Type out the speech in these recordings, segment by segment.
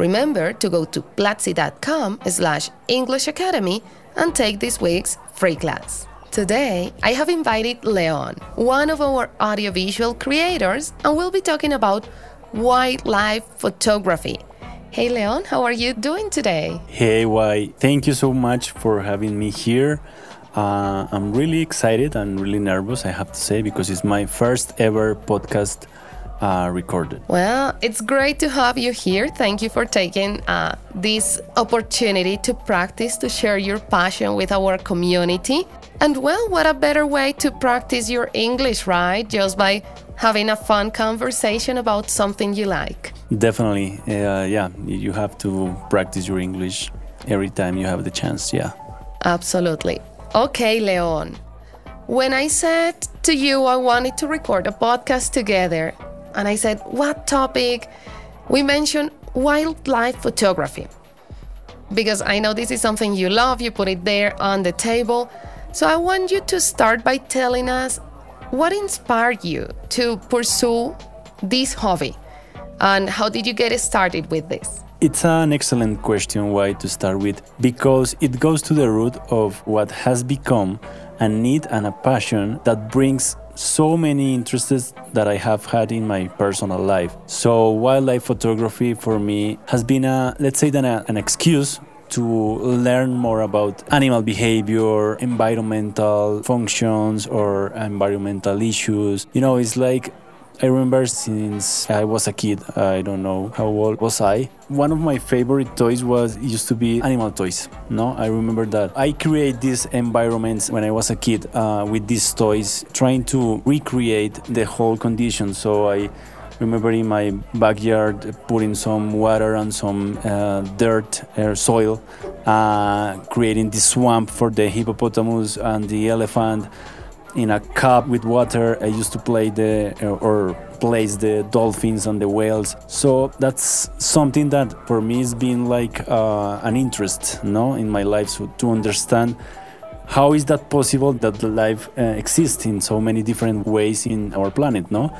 Remember to go to platzi.com slash English Academy and take this week's free class. Today, I have invited Leon, one of our audiovisual creators, and we'll be talking about wildlife photography. Hey Leon, how are you doing today? Hey, Wai? Thank you so much for having me here. Uh, I'm really excited and really nervous, I have to say, because it's my first ever podcast uh, recorded. Well, it's great to have you here. Thank you for taking uh, this opportunity to practice, to share your passion with our community. And well, what a better way to practice your English, right? Just by having a fun conversation about something you like. Definitely. Uh, yeah, you have to practice your English every time you have the chance. Yeah. Absolutely. Okay, Leon. When I said to you I wanted to record a podcast together, and I said, What topic? We mentioned wildlife photography. Because I know this is something you love, you put it there on the table. So I want you to start by telling us what inspired you to pursue this hobby and how did you get started with this? It's an excellent question Wai to start with because it goes to the root of what has become a need and a passion that brings so many interests that I have had in my personal life. So wildlife photography for me has been a let's say that a, an excuse to learn more about animal behavior, environmental functions or environmental issues. You know, it's like I remember since I was a kid, I don't know how old was I. One of my favorite toys was used to be animal toys. No, I remember that I create these environments when I was a kid uh, with these toys, trying to recreate the whole condition. So I remember in my backyard putting some water and some uh, dirt or soil, uh, creating this swamp for the hippopotamus and the elephant in a cup with water. I used to play the or place the dolphins and the whales. So that's something that for me has been like uh, an interest, no, in my life. So to understand how is that possible that life uh, exists in so many different ways in our planet, no?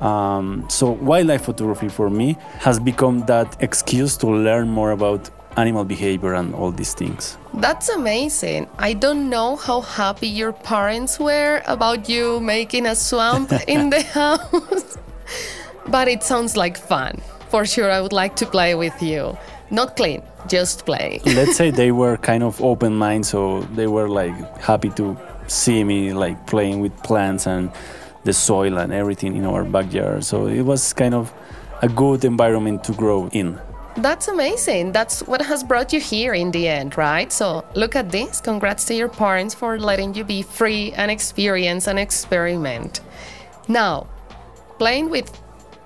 Um, so wildlife photography for me has become that excuse to learn more about animal behavior and all these things. That's amazing. I don't know how happy your parents were about you making a swamp in the house, but it sounds like fun. For sure, I would like to play with you. Not clean, just play. Let's say they were kind of open minded, so they were like happy to see me like playing with plants and the soil and everything in our backyard. So it was kind of a good environment to grow in. That's amazing. That's what has brought you here in the end, right? So look at this. Congrats to your parents for letting you be free and experience and experiment. Now, playing with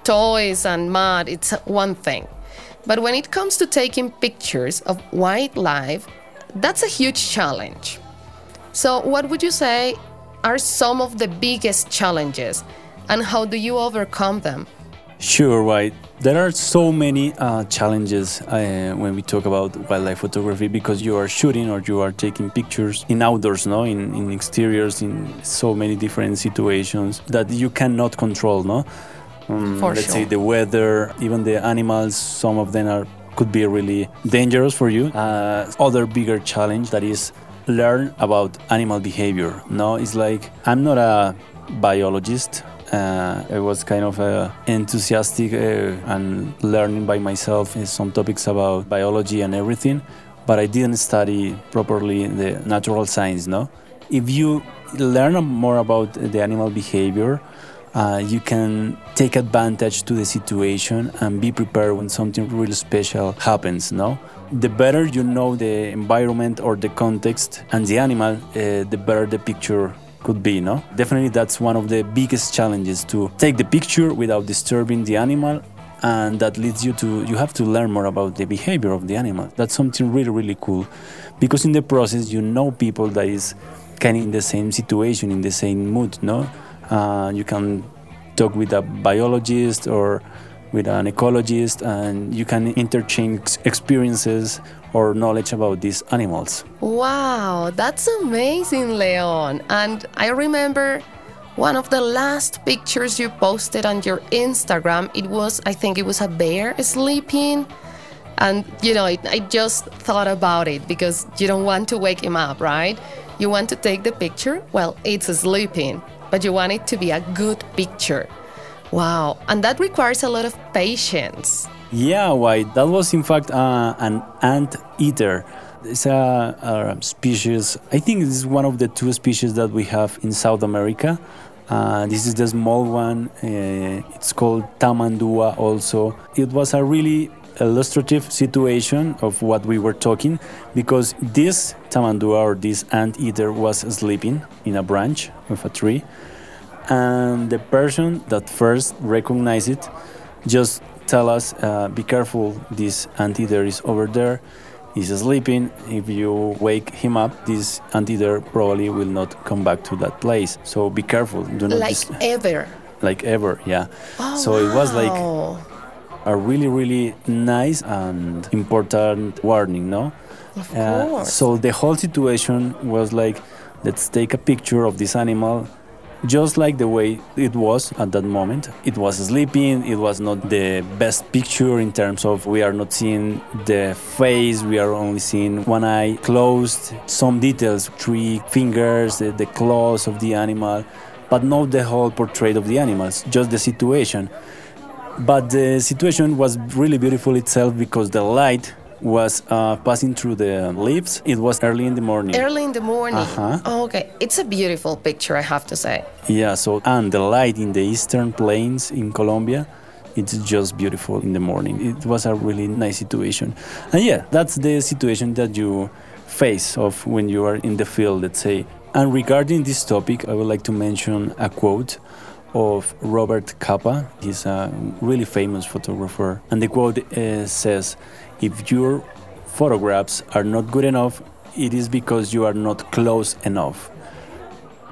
toys and mud, it's one thing. But when it comes to taking pictures of wildlife, that's a huge challenge. So, what would you say are some of the biggest challenges and how do you overcome them? Sure, right. There are so many uh, challenges uh, when we talk about wildlife photography because you are shooting or you are taking pictures in outdoors, no, in, in exteriors, in so many different situations that you cannot control, no. Um, let's sure. say the weather, even the animals. Some of them are could be really dangerous for you. Uh, other bigger challenge that is learn about animal behavior. No, it's like I'm not a biologist uh, I was kind of uh, enthusiastic uh, and learning by myself some topics about biology and everything, but I didn't study properly the natural science. No, if you learn more about the animal behavior, uh, you can take advantage to the situation and be prepared when something really special happens. No, the better you know the environment or the context and the animal, uh, the better the picture could be, no? Definitely that's one of the biggest challenges to take the picture without disturbing the animal and that leads you to you have to learn more about the behavior of the animal that's something really really cool because in the process you know people that is kind of in the same situation in the same mood no uh, you can talk with a biologist or with an ecologist and you can interchange experiences or knowledge about these animals wow that's amazing leon and i remember one of the last pictures you posted on your Instagram, it was, I think it was a bear sleeping. And, you know, it, I just thought about it because you don't want to wake him up, right? You want to take the picture, well, it's sleeping, but you want it to be a good picture. Wow. And that requires a lot of patience. Yeah, Wai? That was, in fact, uh, an ant eater. It's a, a, species, I think it's one of the two species that we have in South America. Uh, this is the small one. Uh, it's called Tamandua also. It was a really illustrative situation of what we were talking because this Tamandua or this ant eater was sleeping in a branch of a tree. And the person that first recognized it just tell us, uh, be careful, this anteater is over there he's sleeping. If you wake him up, this anteater probably will not come back to that place. So be careful. Do not like dis- ever. Like ever, yeah. Oh, so wow. it was like a really, really nice and important warning, no? Of uh, course. So the whole situation was like, let's take a picture of this animal just like the way it was at that moment. It was sleeping, it was not the best picture in terms of we are not seeing the face, we are only seeing one eye closed, some details, three fingers, the, the claws of the animal, but not the whole portrait of the animals, just the situation. But the situation was really beautiful itself because the light was uh, passing through the leaves. It was early in the morning. Early in the morning. Uh-huh. Oh, okay. It's a beautiful picture, I have to say. Yeah, so, and the light in the eastern plains in Colombia, it's just beautiful in the morning. It was a really nice situation. And yeah, that's the situation that you face of when you are in the field, let's say. And regarding this topic, I would like to mention a quote of Robert Capa. He's a really famous photographer. And the quote uh, says, if your photographs are not good enough, it is because you are not close enough.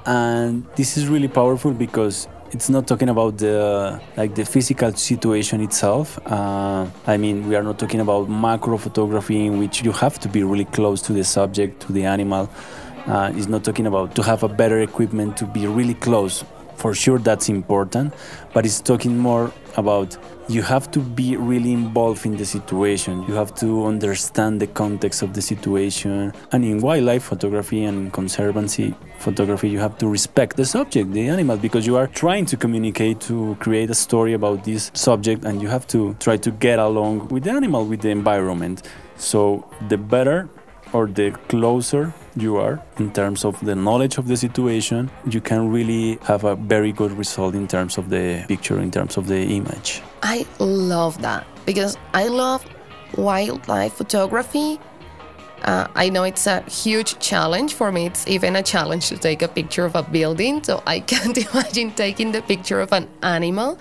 And this is really powerful because it's not talking about the like the physical situation itself. Uh, I mean, we are not talking about macro photography in which you have to be really close to the subject, to the animal. Uh, it's not talking about to have a better equipment to be really close for sure that's important but it's talking more about you have to be really involved in the situation. You have to understand the context of the situation. And in wildlife photography and conservancy photography you have to respect the subject the animal because you are trying to communicate to create a story about this subject and you have to try to get along with the animal with the environment. So the better or the closer you are in terms of the knowledge of the situation, you can really have a very good result in terms of the picture, in terms of the image. I love that because I love wildlife photography. Uh, I know it's a huge challenge for me. It's even a challenge to take a picture of a building. So I can't imagine taking the picture of an animal.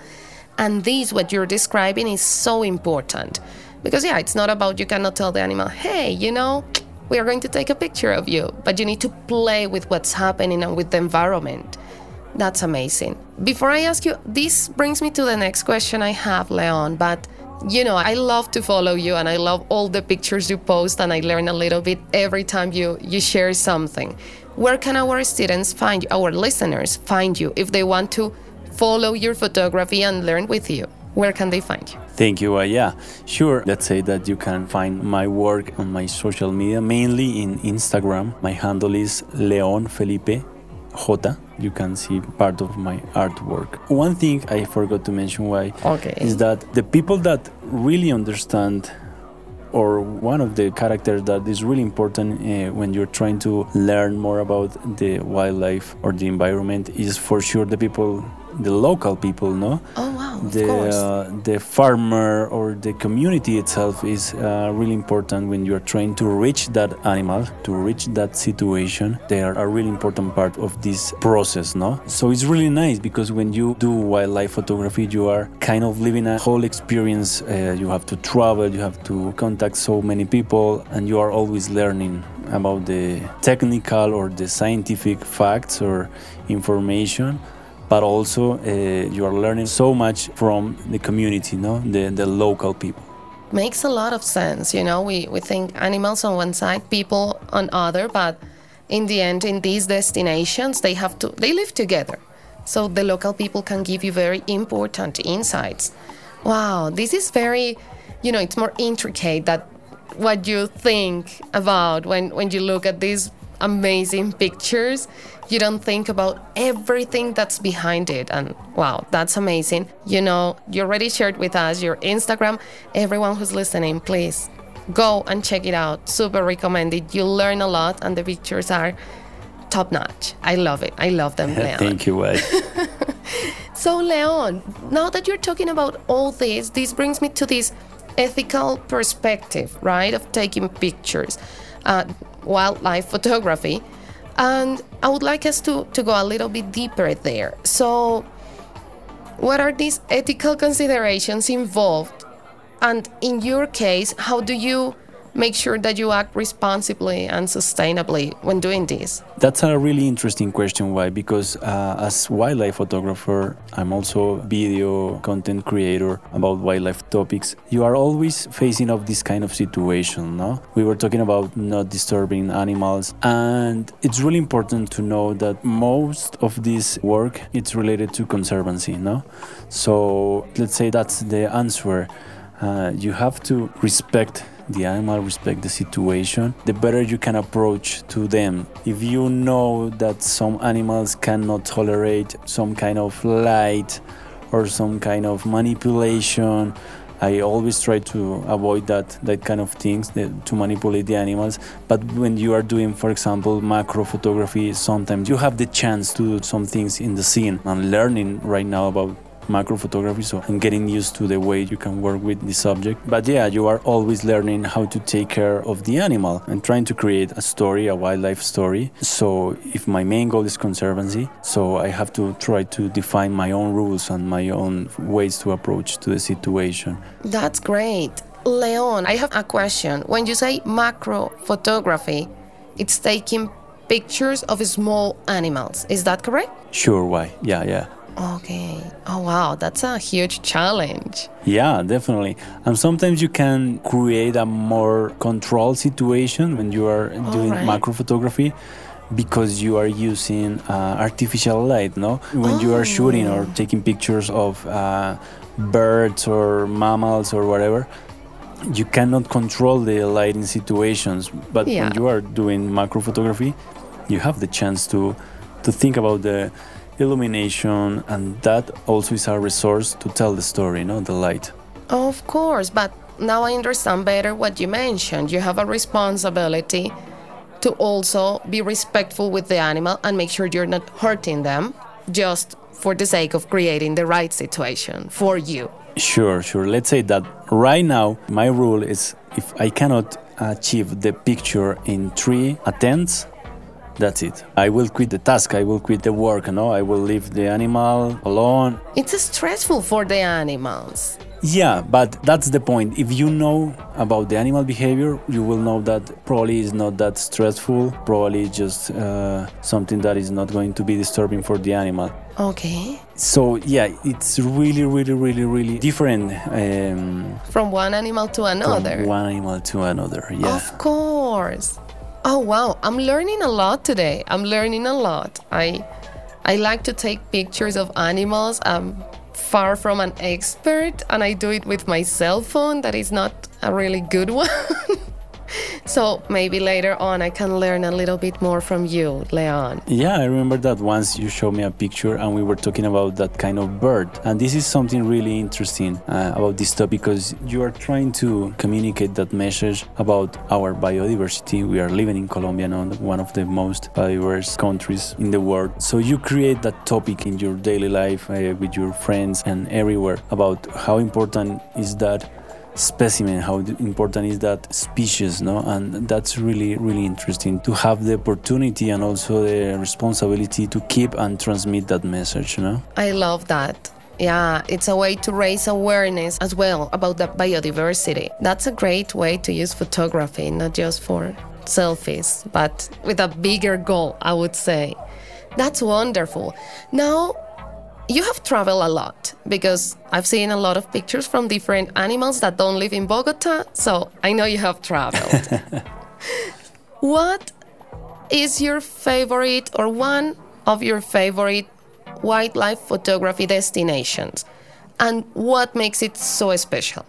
And this, what you're describing, is so important. Because, yeah, it's not about you cannot tell the animal, hey, you know, we are going to take a picture of you, but you need to play with what's happening and with the environment. That's amazing. Before I ask you, this brings me to the next question I have, Leon, but you know, I love to follow you and I love all the pictures you post and I learn a little bit every time you you share something. Where can our students find you, our listeners find you if they want to follow your photography and learn with you? Where can they find you? Thank you. Uh, yeah, sure. Let's say that you can find my work on my social media, mainly in Instagram. My handle is Leon Felipe J. You can see part of my artwork. One thing I forgot to mention Wai okay. is that the people that really understand or one of the characters that is really important uh, when you're trying to learn more about the wildlife or the environment is for sure the people the local people, no? Oh wow, of the course. uh, the farmer or the community itself is uh, really important when you are trying to reach that animal, to reach that situation. They are a really important part of this process, no? So it's really nice because when you do wildlife photography, you are kind of living a whole experience. Uh, you have to travel, you have to contact so many people, and you are always learning about the technical or the scientific facts or information but also uh, you are learning so much from the community no the, the local people Makes a lot of sense. You know, we, we think animals on one side, people on other, but in the end, in these destinations, they have to they live together. So the local people can give you very important insights. Wow, this is very, you know, it's more intricate that what you think about when, when you look at these amazing pictures. You don't think about everything that's behind it. And wow, that's amazing. You know, you already shared with us your Instagram. Everyone who's listening, please go and check it out. Super recommended. You'll learn a lot, and the pictures are top notch. I love it. I love them, Leon. thank you Wai. So, Leon, now that you're talking about all this, this brings me to this ethical perspective, right, of taking pictures, uh, wildlife photography. And I would like us to, to go a little bit deeper there. So, what are these ethical considerations involved? And in your case, how do you make sure that you act responsibly and sustainably when doing this? That's a really interesting question. Why? Because uh, as wildlife photographer, I'm also video content creator about wildlife topics. You are always facing of this kind of situation. No, we were talking about not disturbing animals, and it's really important to know that most of this work it's related to conservancy. No, so let's say that's the answer. Uh, you have to respect the animal respect the situation the better you can approach to them if you know that some animals cannot tolerate some kind of light or some kind of manipulation I always try to avoid that that kind of things to manipulate the animals. But when you are doing, for example, macro photography, sometimes you have the chance to do some things in the scene. I'm learning right now about macro photography so i'm getting used to the way you can work with the subject but yeah you are always learning how to take care of the animal and trying to create a story a wildlife story so if my main goal is conservancy so i have to try to define my own rules and my own ways to approach to the situation That's great. Leon, I have a question. When you say macro photography, it's taking pictures of small animals. Is that correct? sure Wai yeah yeah Okay. Oh, wow. That's a huge challenge. Yeah, definitely. And sometimes you can create a more controlled situation when you are doing right. macro photography because you are using uh, artificial light, no? When you are shooting or taking pictures of uh, birds or mammals or whatever, you cannot control the lighting situations. But Yeah. when you are doing macro photography, you have the chance to to think about the illumination and that also is a resource to tell the story, no? The light. Of course, but now I understand better what you mentioned. You have a responsibility to also be respectful with the animal and make sure you're not hurting them just for the sake of creating the right situation for you. Sure, sure. Let's say that right now, my rule is if I cannot achieve the picture in three attempts, that's it. I will quit the task. I will quit the work. No, I will leave the animal alone. It's stressful for the animals. Yeah, but that's the point. If you know about the animal behavior, you will know that probably is not that stressful. Probably just uh, something that is not going to be disturbing for the animal. Okay. So yeah, it's really, really, really, really different um, From one animal to another. from one animal to another. Yeah. Of course. Oh wow, I'm learning a lot today. I'm learning a lot. I I like to take pictures of animals. I'm far from an expert and I do it with my cell phone that is not a really good one. So maybe later on I can learn a little bit more from you, Leon. Yeah, I remember that once you showed me a picture and we were talking about that kind of bird. And this is something really interesting uh, about this topic because you are trying to communicate that message about our biodiversity. We are living in Colombia now, one of the most diverse countries in the world. So you create that topic in your daily life uh, with your friends and everywhere about how important is that specimen how important is that species no and that's really really interesting to have the opportunity and also the responsibility to keep and transmit that message you know i love that yeah, it's a way to raise awareness as well about the biodiversity. That's a great way to use photography, not just for selfies, but with a bigger goal, I would say. That's wonderful. Now, you have traveled a lot because I've seen a lot of pictures from different animals that don't live in Bogota, so I know you have traveled. what is your favorite or one of your favorite wildlife photography destinations and what makes it so special?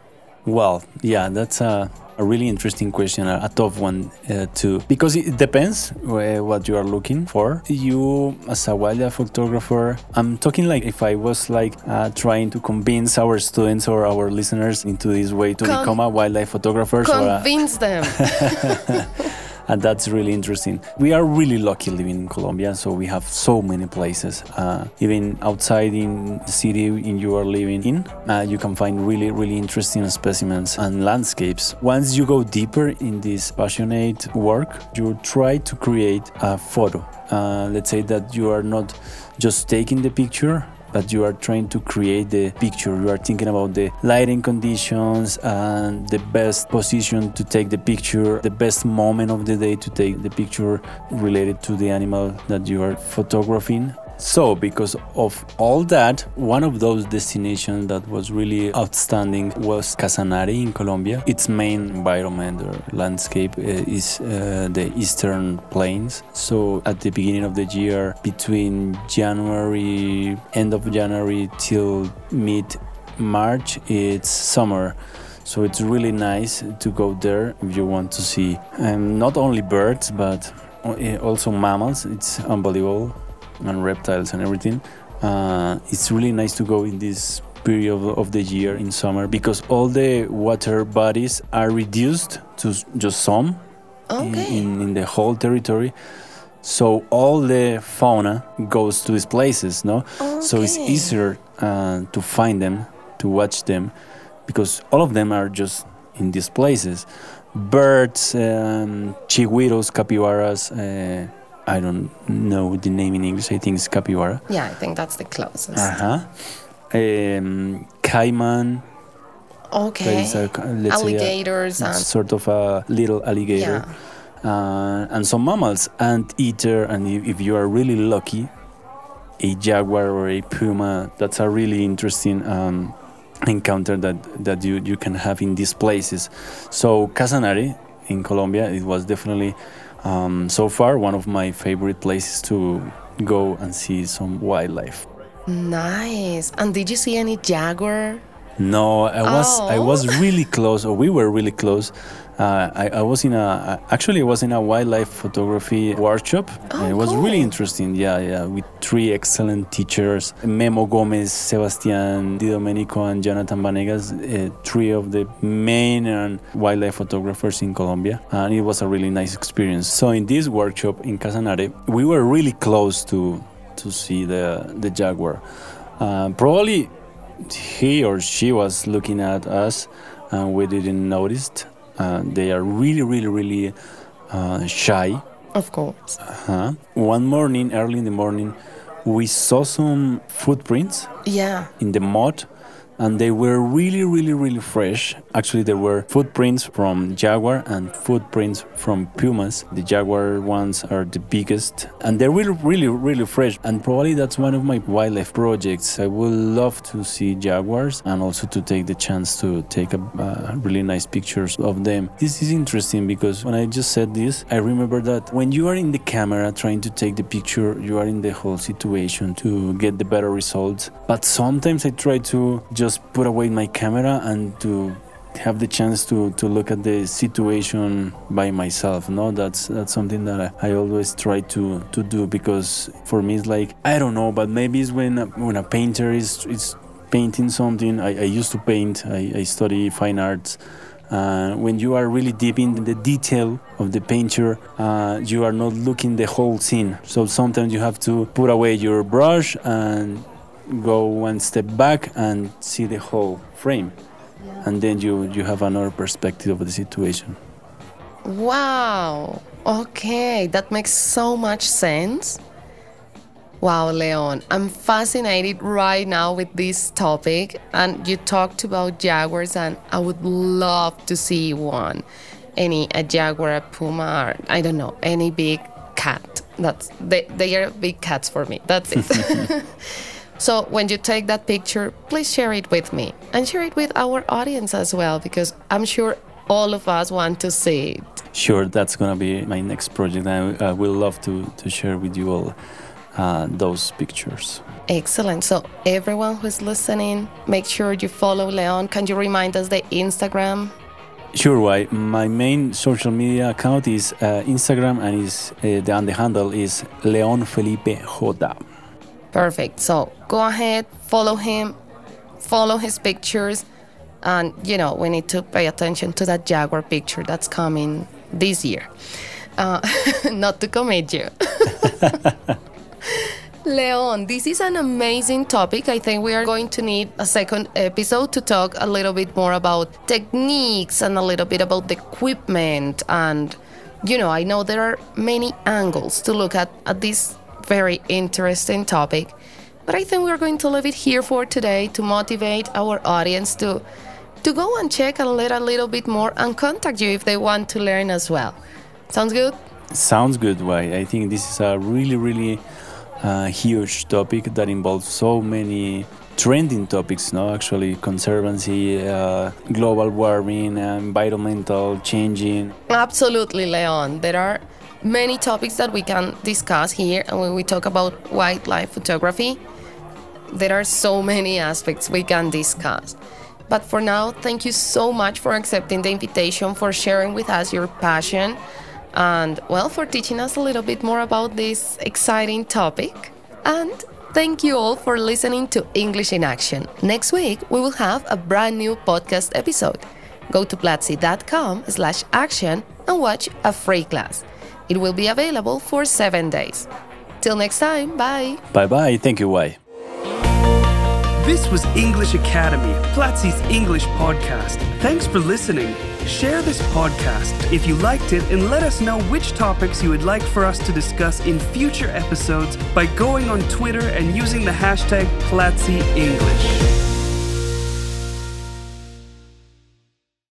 Well, yeah, that's a a really interesting question, a, a tough one uh, too, because it depends uh, what you are looking for. You, as a wildlife photographer, I'm talking like if I was like uh, trying to convince our students or our listeners into this way to Con become a wildlife photographer. Convince so, them. and that's really interesting. We are really lucky living in Colombia, so we have so many places. Uh, even outside in the city in you are living in, uh, you can find really, really interesting specimens and landscapes. Once you go deeper in this passionate work, you try to create a photo. Uh, let's say that you are not just taking the picture but you are trying to create the picture. You are thinking about the lighting conditions and the best position to take the picture, the best moment of the day to take the picture related to the animal that you are photographing. So, because of all that, one of those destinations that was really outstanding was Casanare in Colombia. Its main environment or landscape uh, is uh, the eastern plains. So, at the beginning of the year, between January, end of January till mid March, it's summer. So it's really nice to go there if you want to see um, not only birds but uh, also mammals. It's unbelievable and reptiles and everything. Uh, it's really nice to go in this period of, of, the year in summer because all the water bodies are reduced to just some okay. in, in, the whole territory. So all the fauna goes to these places, no? Okay. So it's easier uh, to find them, to watch them, because all of them are just in these places. Birds, um, chigüiros, capybaras, uh, I don't know the name in English. I think it's capybara. Yeah, I think that's the closest. Uh huh. Um, caiman. Okay. A, Alligators. A, sort of a little alligator. Yeah. Uh, and some mammals, ant eater, and if, if, you are really lucky, a jaguar or a puma. That's a really interesting um, encounter that that you you can have in these places. So Casanare in Colombia, it was definitely um, so far one of my favorite places to go and see some wildlife. Nice. And did you see any jaguar? No, I was oh. I was really close, or we were really close. Uh, I, I, was in a actually I was in a wildlife photography workshop. Oh, it was cool. really interesting. Yeah, yeah, with three excellent teachers: Memo Gomez, Sebastian Di Domenico, and Jonathan Vanegas. Uh, three of the main wildlife photographers in Colombia, and it was a really nice experience. So in this workshop in Casanare, we were really close to to see the the jaguar. Uh, probably he or she was looking at us, and we didn't notice uh, they are really, really, really uh, shy. Of course. Uh-huh. One morning, early in the morning, we saw some footprints. Yeah. In the mud and they were really, really, really fresh. Actually, there were footprints from jaguar and footprints from pumas. The jaguar ones are the biggest, and they're really, really, really fresh. And probably that's one of my wildlife projects. I would love to see jaguars and also to take the chance to take a, uh, really nice pictures of them. This is interesting because when I just said this, I remember that when you are in the camera trying to take the picture, you are in the whole situation to get the better results. But sometimes I try to just just put away my camera and to have the chance to, to look at the situation by myself. No, that's that's something that I, always try to, to do because for me it's like I don't know, but maybe it's when when a painter is is painting something. I, I used to paint. I, I study fine arts. Uh, when you are really deep in the detail of the painter, uh, you are not looking the whole scene. So sometimes you have to put away your brush and go one step back and see the whole frame yeah. and then you you have another perspective of the situation. Wow. Okay that makes so much sense. Wow leon i'm fascinated right now with this topic and you talked about jaguars and i would love to see one. Any a jaguar a puma or i don't know any big cat. That's they, they are big cats for me that's it So when you take that picture, please share it with me and share it with our audience as well, because I'm sure all of us want to see it. Sure, that's going to be my next project. I, I will love to, to share with you all uh, those pictures. Excellent. So, everyone who's listening, make sure you follow Leon. Can you remind us the Instagram? Sure, Wai? My main social media account is uh, Instagram and is uh, the, and the handle is Leon Felipe J. Perfect. So go ahead, follow him, follow his pictures, and you know we need to pay attention to that jaguar picture that's coming this year. Uh, not to commit you. Leon, this is an amazing topic. I think we are going to need a second episode to talk a little bit more about techniques and a little bit about the equipment. And, you know, I know there are many angles to look at, at this very interesting topic. But I think we're going to leave it here for today to motivate our audience to to go and check and learn a little bit more and contact you if they want to learn as well. Sounds good? Sounds good, Wai? I think this is a really, really uh, huge topic that involves so many trending topics, no? Actually, conservancy, uh, global warming, environmental changing. Absolutely, Leon. There are many topics that we can discuss here. And when we talk about wildlife photography, there are so many aspects we can discuss. But for now, thank you so much for accepting the invitation, for sharing with us your passion, and well, for teaching us a little bit more about this exciting topic. And thank you all for listening to English in Action. Next week, we will have a brand new podcast episode. Go to platzi.com slash action and watch a free class. It will be available for seven days. Till next time, bye. Bye bye. Thank you, Wai. This was English Academy, Platzi's English podcast. Thanks for listening. Share this podcast if you liked it and let us know which topics you would like for us to discuss in future episodes by going on Twitter and using the hashtag Platzi English.